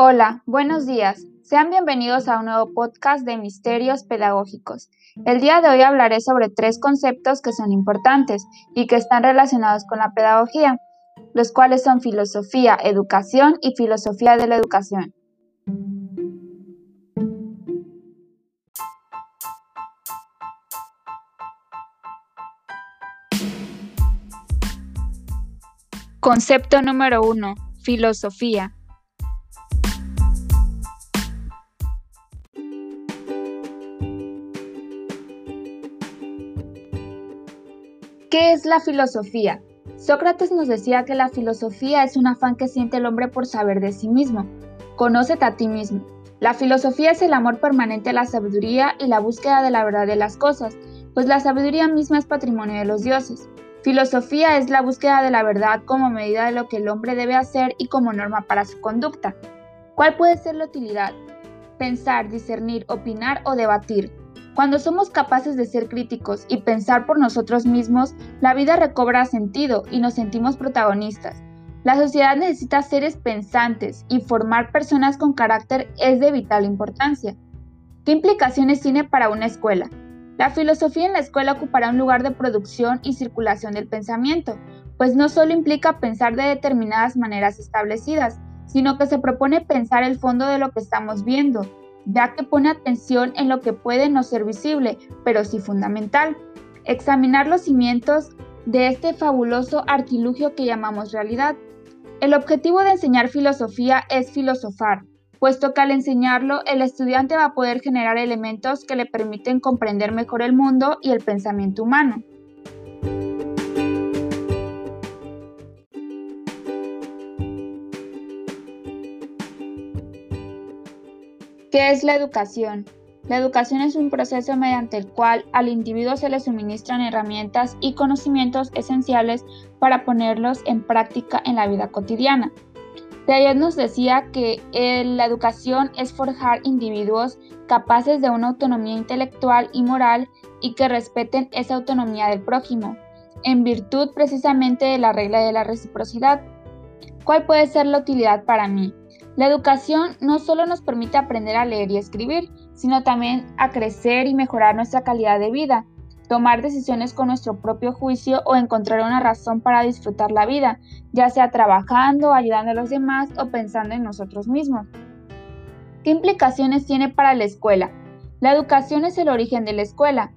Hola, buenos días. Sean bienvenidos a un nuevo podcast de Misterios Pedagógicos. El día de hoy hablaré sobre tres conceptos que son importantes y que están relacionados con la pedagogía, los cuales son filosofía, educación y filosofía de la educación. Concepto número uno. Filosofía. ¿Qué es la filosofía? Sócrates nos decía que la filosofía es un afán que siente el hombre por saber de sí mismo. Conócete a ti mismo. La filosofía es el amor permanente a la sabiduría y la búsqueda de la verdad de las cosas, pues la sabiduría misma es patrimonio de los dioses. Filosofía es la búsqueda de la verdad como medida de lo que el hombre debe hacer y como norma para su conducta. ¿Cuál puede ser la utilidad? Pensar, discernir, opinar o debatir. Cuando somos capaces de ser críticos y pensar por nosotros mismos, la vida recobra sentido y nos sentimos protagonistas. La sociedad necesita seres pensantes y formar personas con carácter es de vital importancia. ¿Qué implicaciones tiene para una escuela? La filosofía en la escuela ocupará un lugar de producción y circulación del pensamiento, pues no solo implica pensar de determinadas maneras establecidas, sino que se propone pensar el fondo de lo que estamos viendo, ya que pone atención en lo que puede no ser visible, pero sí fundamental. Examinar los cimientos de este fabuloso artilugio que llamamos realidad. El objetivo de enseñar filosofía es filosofar, puesto que al enseñarlo el estudiante va a poder generar elementos que le permiten comprender mejor el mundo y el pensamiento humano. ¿Qué es la educación? La educación es un proceso mediante el cual al individuo se le suministran herramientas y conocimientos esenciales para ponerlos en práctica en la vida cotidiana. De ayer nos decía que eh, la educación es forjar individuos capaces de una autonomía intelectual y moral y que respeten esa autonomía del prójimo, en virtud precisamente de la regla de la reciprocidad. ¿Cuál puede ser la utilidad para mí? La educación no solo nos permite aprender a leer y escribir, sino también a crecer y mejorar nuestra calidad de vida, tomar decisiones con nuestro propio juicio o encontrar una razón para disfrutar la vida, ya sea trabajando, ayudando a los demás o pensando en nosotros mismos. ¿Qué implicaciones tiene para la escuela? La educación es el origen de la escuela.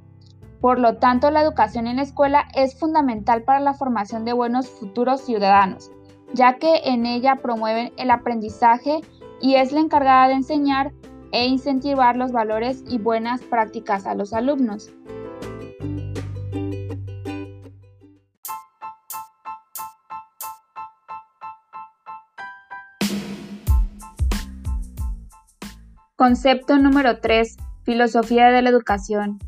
Por lo tanto, la educación en la escuela es fundamental para la formación de buenos futuros ciudadanos ya que en ella promueven el aprendizaje y es la encargada de enseñar e incentivar los valores y buenas prácticas a los alumnos. Concepto número 3. Filosofía de la educación.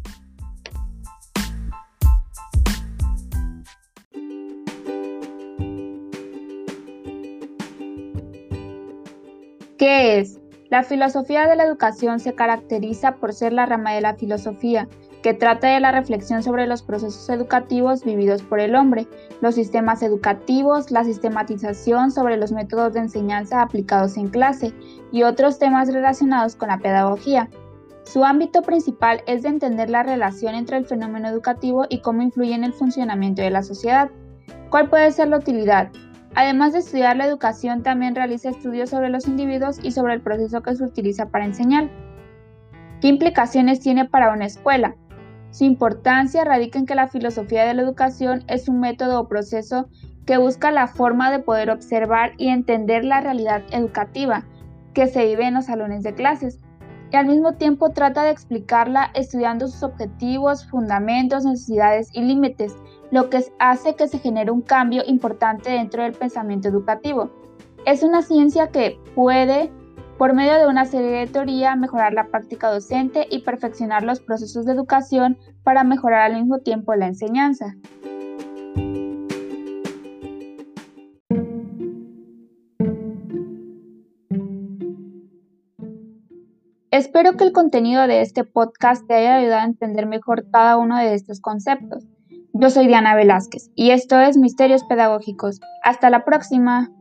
¿Qué es? La filosofía de la educación se caracteriza por ser la rama de la filosofía que trata de la reflexión sobre los procesos educativos vividos por el hombre, los sistemas educativos, la sistematización sobre los métodos de enseñanza aplicados en clase y otros temas relacionados con la pedagogía. Su ámbito principal es de entender la relación entre el fenómeno educativo y cómo influye en el funcionamiento de la sociedad. ¿Cuál puede ser la utilidad? Además de estudiar la educación, también realiza estudios sobre los individuos y sobre el proceso que se utiliza para enseñar. ¿Qué implicaciones tiene para una escuela? Su importancia radica en que la filosofía de la educación es un método o proceso que busca la forma de poder observar y entender la realidad educativa que se vive en los salones de clases y al mismo tiempo trata de explicarla estudiando sus objetivos, fundamentos, necesidades y límites, lo que hace que se genere un cambio importante dentro del pensamiento educativo. Es una ciencia que puede, por medio de una serie de teoría, mejorar la práctica docente y perfeccionar los procesos de educación para mejorar al mismo tiempo la enseñanza. Espero que el contenido de este podcast te haya ayudado a entender mejor cada uno de estos conceptos. Yo soy Diana Velázquez y esto es Misterios Pedagógicos. Hasta la próxima.